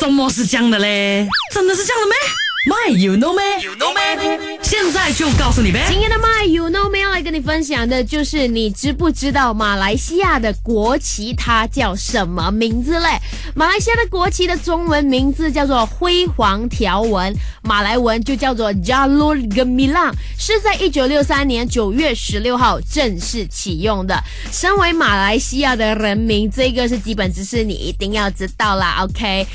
什么是这样的嘞？真的是这样的咩？My you know me you know me，现在就告诉你呗。今天的 My you know me 要来跟你分享的就是，你知不知道马来西亚的国旗它叫什么名字嘞？马来西亚的国旗的中文名字叫做辉煌条纹，马来文就叫做 Jalur Gemilang，是在一九六三年九月十六号正式启用的。身为马来西亚的人民，这个是基本知识，你一定要知道啦。OK。